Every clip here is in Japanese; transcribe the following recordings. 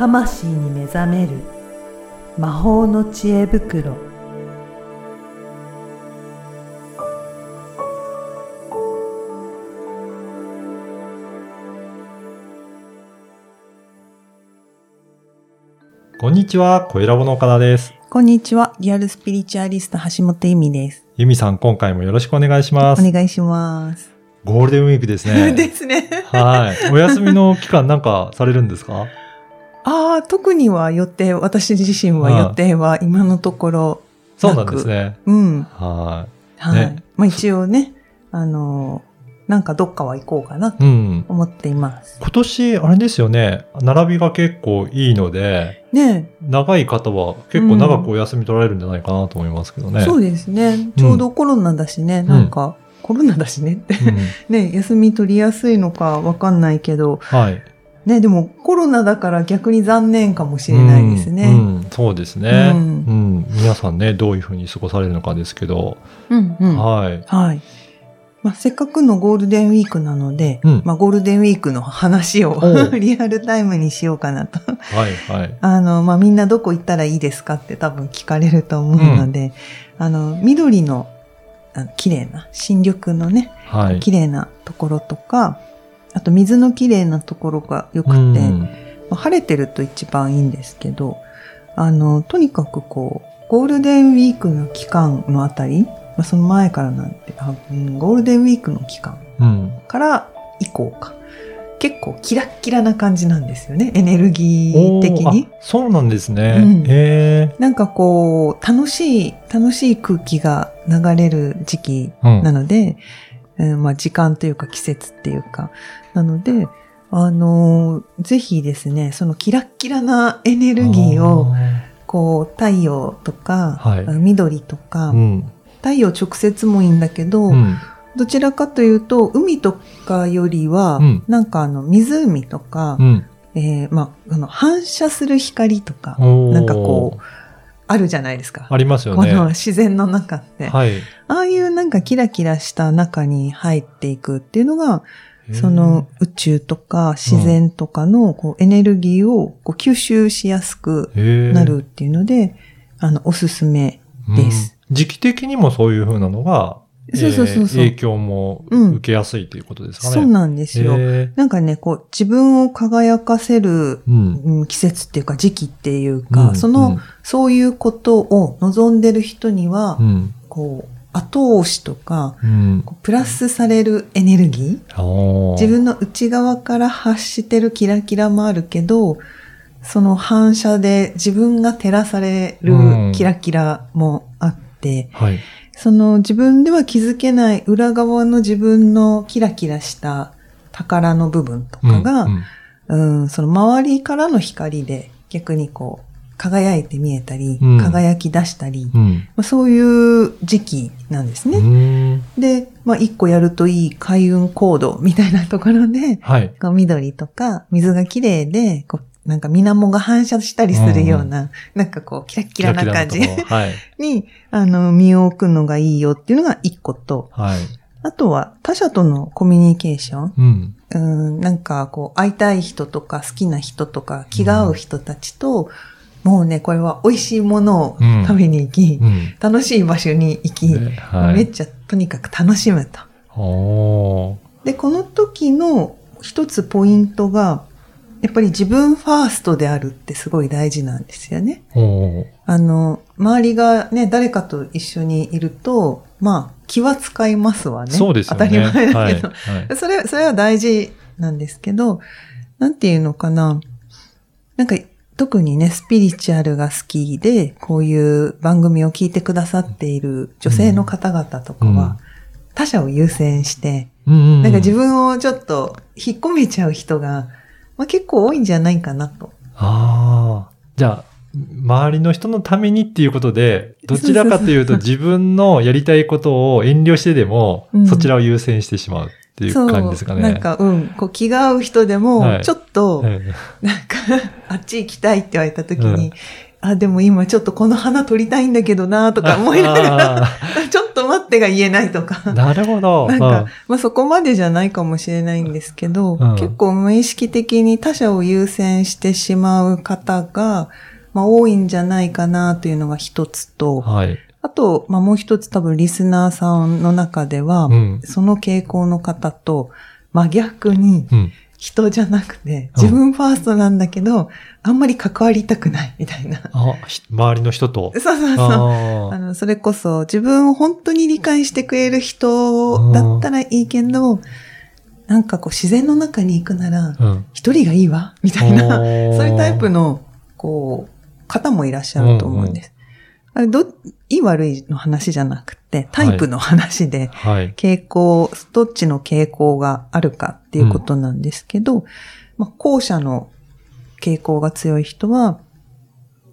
魂に目覚める魔法の知恵袋こんにちは、小ラボの岡田です。こんにちは。リアルスピリチュアリスト橋本由美です。ゆみさん、今回もよろしくお願いします。お願いします。ゴールデンウィークですね。ですね。はい。お休みの期間なんかされるんですか？ああ、特には予定、私自身は予定は今のところ、そうなんですね。うん。ははい。ねまあ一応ね、あのーなんかどっかは行こうかない。とうん。思っています。今年、あれですよね。並びが結構いいので、ね長い方は結構長くお休み取られるんじゃないかなと思いますけどね。そうですね。ちょうどコロナだしね、なんか、コロナだしねって、うん ね、休み取りやすいのかわかんないけど、はい。ね、でもコロナだから逆に残念かもしれないですね。うんうんそうですね、ううんん。皆さんね、どういうふうに過ごされるのかですけど、うん、うん。はい。はい。まあ、せっかくのゴールデンウィークなので、うんまあ、ゴールデンウィークの話を リアルタイムにしようかなと。はい、はい。あの、まあ、みんなどこ行ったらいいですかって多分聞かれると思うので、あの、緑の、あの綺麗な、新緑のね、はい。綺麗なところとか、あと水の綺麗なところが良くて、晴れてると一番いいんですけど、あの、とにかくこう、ゴールデンウィークの期間のあたり、まあ、その前からなんてあ、うん、ゴールデンウィークの期間うん。から以降か。結構キラッキラな感じなんですよね、エネルギー的に。そうなんですね。うんへなんかこう、楽しい、楽しい空気が流れる時期。なので、うんまあ時間というか季節っていうか、なので、あのーぜひですね、そのキラッキラなエネルギーを、こう、太陽とか、はい緑とか、うん。太陽直接もいいんだけど、うん。どちらかというと、海とかよりは、うんなんかあの、湖とか、うん。えーまあ、あの、反射する光とか、なんかこう、あるじゃないですか。ありますよね。この自然の中って。はい。ああいうなんかキラキラした中に入っていくっていうのが、その、宇宙とか自然とかのこうエネルギーをこう吸収しやすくなるっていうので、あの、おすすめです。うん時期的にもそういう風なのが、そうそうそうそうえー影響もうん受けやすいということですかね。そうなんですよ。へなんかね、こう、自分を輝かせる、ーうん。うん季節っていうか時期っていうか、うんその、うんそういうことを望んでる人には、うん。こう、後押しとか、うん。プラスされるエネルギー自分の内側から発してるキラキラもあるけど、その反射で自分が照らされるうんキラキラもあって、はい。その自分では気づけない裏側の自分のキラキラした宝の部分とかが、うんうんその周りからの光で逆にこう輝いて見えたり、うん輝き出したり、うん。まあそういう時期なんですうね。ん。で、まあ一個やるといい開運行動みたいなところで、はい。こう緑とか水が綺麗で、こうなんか水面が反射したりするような、なんかこうキラッキラな感じはい。に、あの、身を置くのがいいよっていうのが一個と、はい。あとは他者とのコミュニケーション。うん。うん、なんかこう会いたい人とか好きな人とか気が合う人たちと、もうね、これは美味しいものを食べに行き、うん。楽しい場所に行き、ねはい。めっちゃとにかく楽しむと。で、この時の一つポイントが、やっぱり自分ファーストであるってすごい大事なんですよね。あの、周りがね、誰かと一緒にいると、まあ、気は使いますわね。そうですよね。当たり前だけど。はい。はいそれ、それは大事なんですけど、なんていうのかな。なんか、特にね、スピリチュアルが好きで、こういう番組を聞いてくださっている女性の方々とかは、他者を優先して、うんうんうんなんか自分をちょっと引っ込めちゃう人が、まあ、結構多いんじゃないかなと。ああ。じゃあ、周りの人のためにっていうことで、どちらかというと自分のやりたいことを遠慮してでも、うんそちらを優先してしまうっていう感じですかね。なんか、うん、こう気が合う人ではも、いちょっと、はいなんか、あっち行きたいって言われた時に、あ、でも今ちょっとこの花撮りたいんだけどなとか思いながら、あ ちょっと待ってが言えないとか。ーなるほど。なんか、まあそこまでじゃないかもしれないんですけど、うん結構無意識的に他者を優先してしまう方が、まあ多いんじゃないかなというのが一つうんと、はい。あと、まあもう一つ多分リスナーさんの中では、うん。その傾向の方と真逆にうん。人じゃなくて、うん自分ファーストなんだけど、あんまり関わりたくないみたいな。あ、ひ周りの人と？そうそうそう。ああの、それこそ自分を本当に理解してくれる人だったらいいけど、なんかこう自然の中に行くなら。一人がいいわみたいな、そういうタイプの、こう、方もいらっしゃると思うんです。あれ、ど、いい悪いの話じゃなくて、タイプの話で、はい。傾向、どっちの傾向があるかっていうことなんですけど、まあ、後者の傾向が強い人は、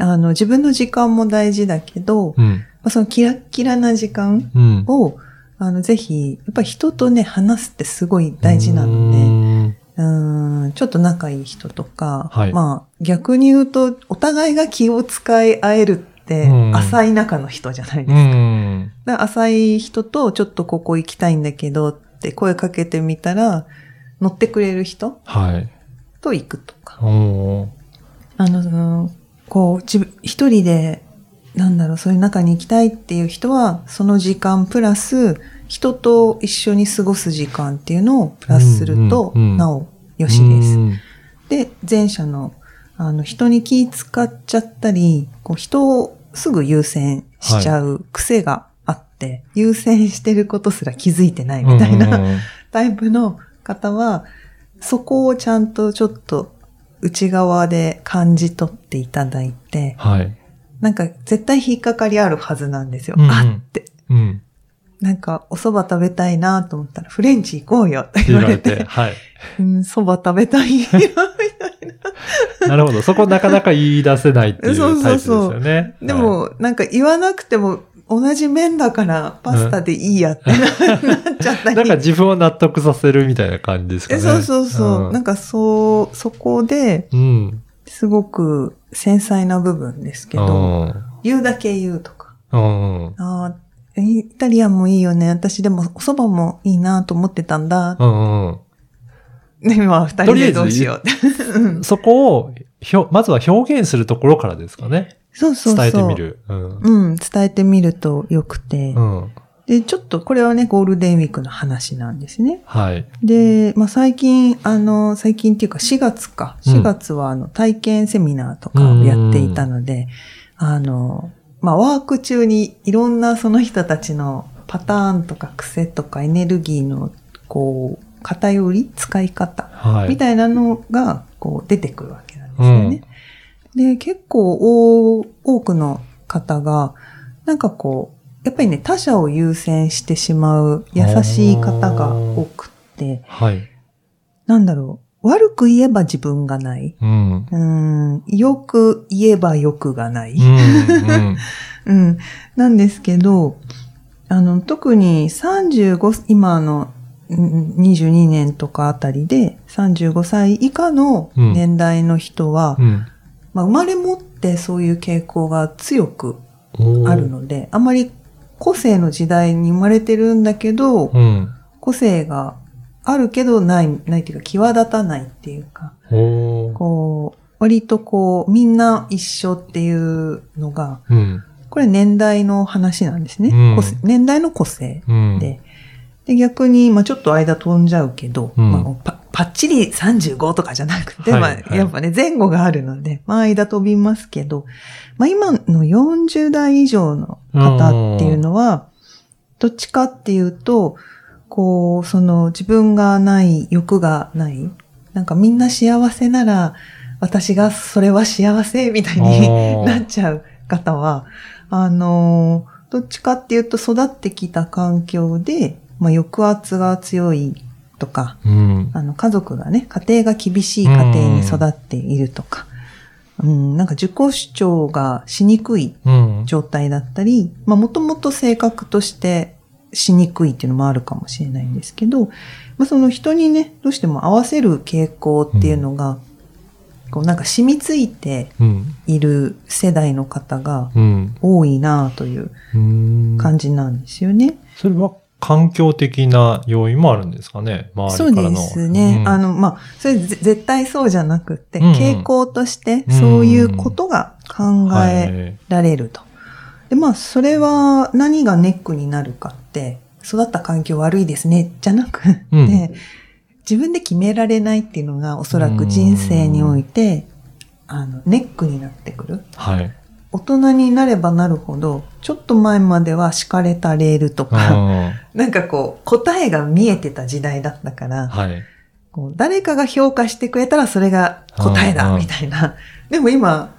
あの、自分の時間も大事だけど、うん。まあ、そのキラッキラな時間うん。を、あの、ぜひ、やっぱり人とね、話すってすごい大事なので、で。うーん、ちょっと仲いい人とか、はいまあ、逆に言うと、お互いが気を使い合える浅い仲の人じゃないですうか。ん。だから浅い人と、ちょっとここ行きたいんだけどって声かけてみたら、乗ってくれる人はい。と行くとか。おーあの、そのこう、自分、一人で、なんだろう、そういう中に行きたいっていう人は、その時間プラス、人と一緒に過ごす時間っていうのをプラスすると、うんうんうんなおよしです。うんで、前者の、あの、人に気使っちゃったり、こう、人をすぐ優先しちゃう癖があって、優先してることすら気づいてないみたいな、タイプの方は、そこをちゃんとちょっと内側で感じ取っていただいて、はい。なんか絶対引っかかりあるはずなんですよ。うんうんあって。うん。なんかお蕎麦食べたいなと思ったらフレンチ行こうよってって言われて言われて。、はい。うん、蕎麦食べたいよ、みたいな。なるほど。そこなかなか言い出せないっていうそうタイそうそうプですよね。でも、なんか言わなくても同じ麺だからパスタでいいやってな,、っちゃったはい、り。なんか自分を納得させるみたいな感じですかね。えそうそうそう。んなんかそう、そこで、うん。すごく繊細な部分ですけうど、ん。言うだけ言うとか。うん。ああ、イタリアンもいいよね。私でもお蕎麦もいいなと思ってたんだ。うんうん。ね、今二人でどうしようそこをひょ、まずは表現するところからですかね。そうそうそう。伝えてみ。る。うん。うん、伝えてみるとよくて。うん。で、ちょっとこれはね、ゴールデンウィークの話なんですね。はい。で、まあ最近、あの、最近っていうか4月か。うん4月はあの体験セミナーとかをやっていたので、あの、まあワーク中にいろんなその人たちのパターンとか癖とかエネルギーのこう、偏り使い方はい。みたいなのがこう出てくるわけなんですよね。で、結構多多くの方が、なんかこう、やっぱりね、他者を優先してしまう優しい方が多くって、はい。なんだろう、悪く言えば自分がない。うん。うん、よく言えば欲がない。うん。うん。うん。なんですけど、あの、特に35、今のうん22年とかあたりで、35歳以下の年代の人は、うん。まあ、生まれ持ってそういう傾向が強くあるので、あまり個性の時代に生まれてるんだけど、うん。個性があるけどない、ないっていうか、際立たないっていうか、こう、割とこう、みんな一緒っていうのが、うん。これ年代の話なんですね。年代の個性。で。で、逆に、まあちょっと間飛んじゃうけど、うん。まあパパッチリ35とかじゃなくて、はいまあはい。やっぱね、前後があるので、まあ間飛びますけど、まあ今の40代以上の方っていうのは、どっちかっていうと、こう、その自分がない、欲がない、なんかみんな幸せなら、私がそれは幸せみたいに なっちゃう方は、あのーどっちかっていうと育ってきた環境で、まあ、抑圧が強いとか、うん。あの、家族がね、家庭が厳しい家庭に育っているとか、うん、なんか自己主張がしにくいうん。状態だったり、まあ、もともと性格としてしにくいっていうのもあるかもしれないんですけど、まあ、その人にね、どうしても合わせる傾向っていうのが、こうなんか染みついてうん。いる世代の方がうん。多いなといううん。感じなんですよね。それは環境的な要因もあるんですかね周そうりからの。ですね。うんあの、まあ、それぜ絶対そうじゃなくて、うんうん傾向としてそういうことが考えはいられると。で、まあ、それは何がネックになるかって、育った環境悪いですね、じゃなくて、うん自分で決められないっていうのがおそらく人生において、あの、ネックになってくる。はい。大人になればなるほど、ちょっと前までは敷かれたレールとか、は なんかこう、答えが見えてた時代だったから、い。こう誰かが評価してくれたらそれが答えだ、みたいな。でも今、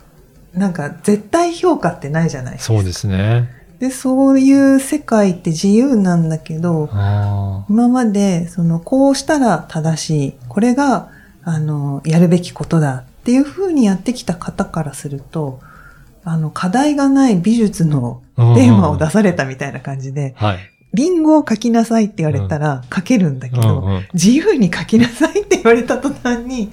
なんか絶対評価ってないじゃないですか。そうですね。で、そういう世界って自由なんだけど、あ今まで、その、こうしたら正しい。これが、あの、やるべきことだっていうふうにやってきた方からすると、あの、課題がない美術のあ。テーマを出されたみたいな感じで、はい。リンゴを描きなさいって言われたら描けるんだけど、うんうん自由に描きなさいって言われた途端に、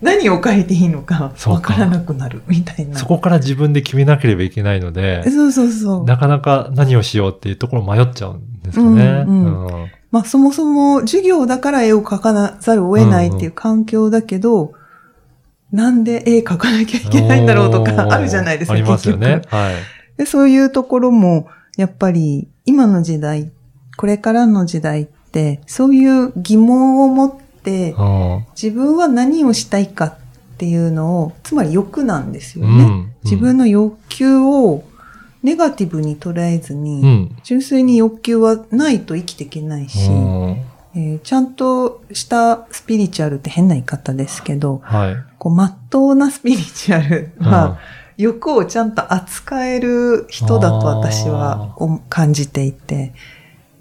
何を描いていいのかわからなくなるみたいな。そこから自分で決めなければいけないので、そうそうそう。なかなか何をしようっていうところ迷っちゃうんですかね。うんうんまあそもそも授業だから絵を描かなざるを得ないっていう環境だけど、なんで絵描かなきゃいけないんだろうとかあるじゃないですか。ありますよねはい。で。そういうところも、やっぱり今の時代、これからの時代って、そういう疑問を持って、あ自分は何をしたいかっていうのを、つまり欲なんですーよね。うん自分の欲求をネガティブに捉えずに、うん。純粋に欲求はないと生きていけないし、うんえーちゃんとしたスピリチュアルって変な言い方ですけど、はい。こう、まっとうなスピリチュアルは、欲をちゃんと扱える人だと私はお感じていて、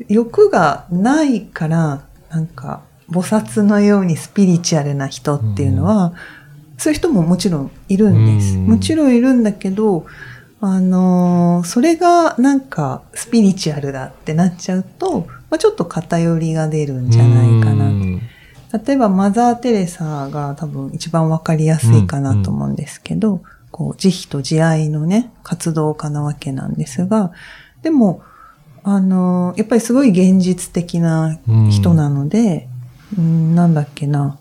欲がないから、なんか、菩薩のようにスピリチュアルな人っていうのは、そういう人ももちろんいるんです。うんもちろんいるんだけど、あのーそれがなんかスピリチュアルだってなっちゃうと、まあ、ちょっと偏りが出るんじゃないかな例えばマザー・テレサが多分一番わかりやすいかなと思うんですけど、こう、慈悲と慈愛のね、活動家なわけなんですが、でも、あの、やっぱりすごい現実的な人なので、うん、なんだっけな、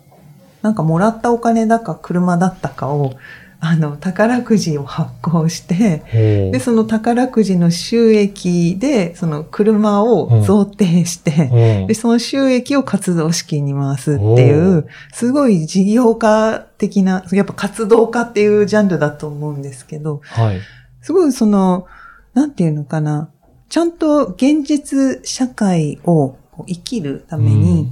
なんかもらったお金だか車だったかを、あの、宝くじを発行して、で、その宝くじの収益で、その車を贈呈して、ほうで、その収益を活動資金に回すっていおう、すごい事業家的な、やっぱ活動家っていうジャンルだと思うんですけど、はい。すごいその、なんていうのかな、ちゃんと現実社会を生きるために、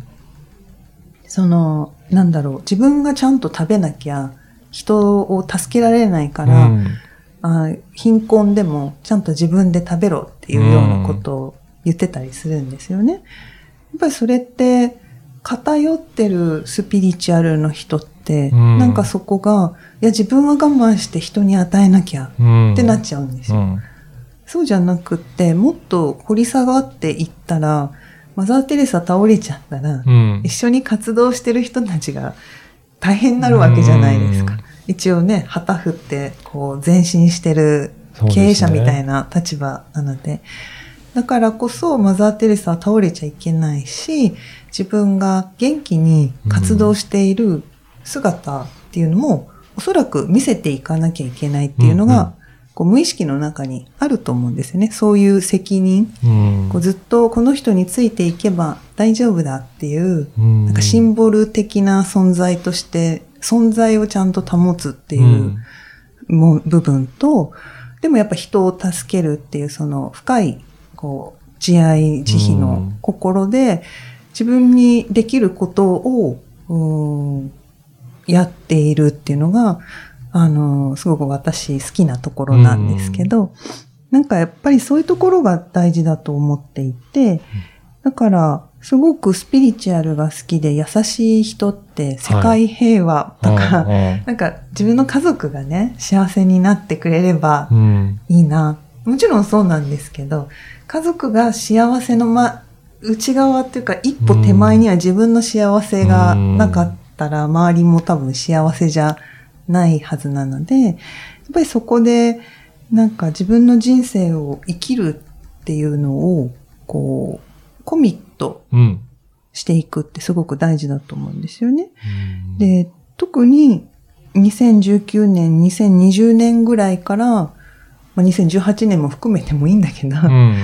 その、なんだろう、自分がちゃんと食べなきゃ人を助けられないから、うんあ貧困でもちゃんと自分で食べろっていうようなことを言ってたりするんですよね。やっぱりそれって偏ってるスピリチュアルの人って、うんなんかそこが、いや自分は我慢して人に与えなきゃうんってなっちゃうんですよ。うんそうじゃなくって、もっと掘り下がっていったら、マザー・テレサ倒れちゃったら、うん一緒に活動してる人たちが大変になるわけじゃないですかうん。一応ね、旗振って、こう、前進してる経営者みたいな立場なので、だからこそマザー・テレサは倒れちゃいけないし、自分が元気に活動している姿っていうのも、おそらく見せていかなきゃいけないっていうのが、うんうん。こう無意識の中にあると思うんですよね。そういう責任。うん。こうずっとこの人についていけば大丈夫だっていう、うん。なんかシンボル的な存在として、存在をちゃんと保つっていううん。もう部分と、でもやっぱ人を助けるっていうその深い、こう、慈愛、慈悲の心で、自分にできることを、うんやっているっていうのが、あの、すごく私好きなところなんですけど、なんかやっぱりそういうところが大事だと思っていて、だから、すごくスピリチュアルが好きで優しい人って世界平和とか、うんうんなん。か自分の家族がね、幸せになってくれればうん。いいな。もちろんそうなんですけど、家族が幸せのま、内側っていうか一歩手前には自分の幸せがなかったら、周りも多分幸せじゃないはずなので、やっぱりそこで、なんか自分の人生を生きるっていうのを、こう、コミットうん。していくってすごく大事だと思うんですよね。うん、で、特に2019年、2020年ぐらいから、まあ、2018年も含めてもいいんだけど、うん。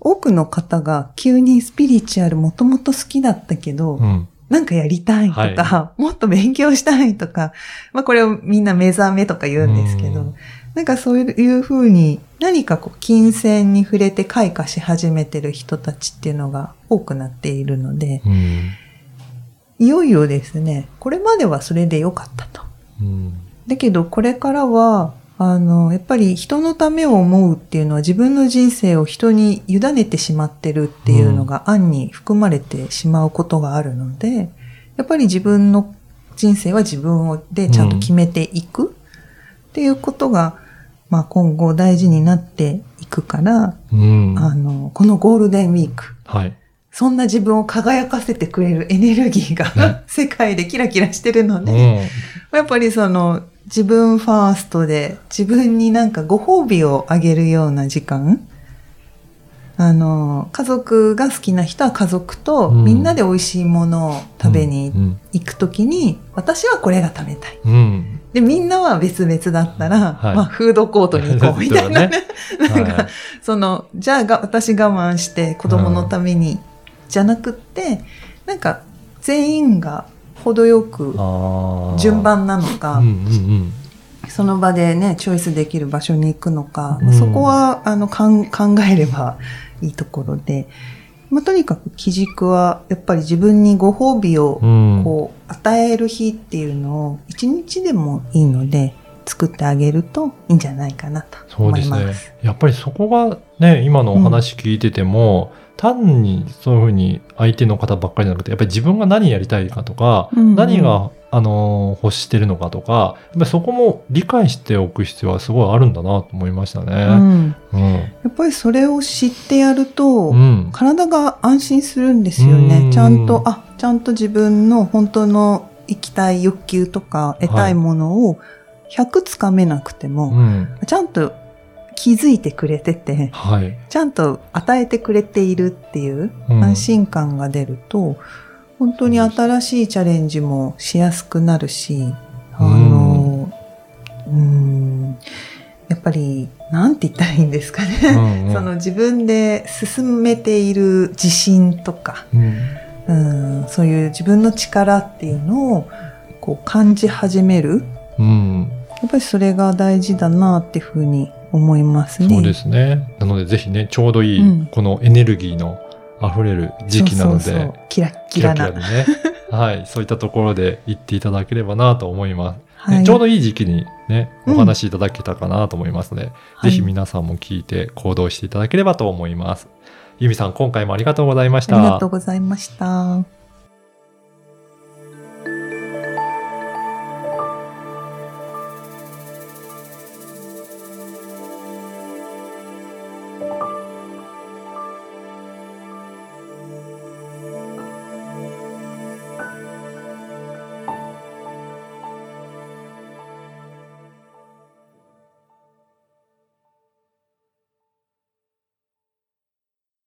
多くの方が急にスピリチュアルもともと好きだったけど、うん。なんかやりたいとか、もっと勉強したいとか、まあこれをみんな目覚めとか言うんですけど、うんなんかそういうふうに何かこう金銭に触れて開花し始めてる人たちっていうのが多くなっているので、うん。いよいよですね、これまではそれでよかったと。うん。だけどこれからは、あの、やっぱり人のためを思うっていうのは自分の人生を人に委ねてしまってるっていうのが案に含まれてしまうことがあるので、やっぱり自分の人生は自分をでちゃんと決めていくっていうことが、まあ今後大事になっていくから、うん。あの、このゴールデンウィーク、はい。そんな自分を輝かせてくれるエネルギーが 世界でキラキラしてるのうで、ん。やっぱりその自分ファーストで自分になんかご褒美をあげるような時間あの、家族が好きな人は家族とうんみんなで美味しいものを食べにうん。行くときに、私はこれが食べたい。うん。で、みんなは別々だったら、はい。まあフードコートに行こうみたいなね。なんか、はい。その、じゃあが私我慢して子供のために、じゃなくって、なんか全員が程よく順番なのか、うんうんその場でね、チョイスできる場所に行くのか、うん。そこは、あの、かん考えればいいところで、まあ、とにかく基軸は、やっぱり自分にご褒美を、こう、与える日っていうのを、一日でもいいので、作ってあげるといいんじゃないかなと思そうですねいます。。やっぱりそこがね、今のお話聞いてても、単にそういうふうに相手の方ばっかりじゃなくて、やっぱり自分が何やりたいかとか、うんうん何が、あのー欲してるのかとか、やっぱりそこも理解しておく必要はすごいあるんだなと思いましたうね。ん。うん。やっぱりそれを知ってやると、うん。体が安心するんですようんね。ちゃんと、あ、ちゃんと自分の本当の生きたい欲求とか得たいものを100つかめなくても、うん。ちゃんと気づいてくれてて、はい。ちゃんと与えてくれているっていううん安心感が出ると、本当に新しいチャレンジもしやすくなるし、あの、うん、やっぱり、なんて言ったらいいんですかね。うんうん その自分で進めている自信とか、うん。うん、そういう自分の力っていうのをこう感じ始める。うん。やっぱりそれが大事だなっていうふうに思いますね。そうですね。なのでぜひね、ちょうどいい、うんこのエネルギーの溢れる時期なので、そうそうそうキラッキラな。キラキラでね。はい。そういったところで行っていただければなと思います。ねはいちょうどいい時期にね、うんお話しいただけたかなと思いますので、はいぜひ皆さんも聞いて行動していただければと思います。ゆみさん、今回もありがとうございました。ありがとうございました。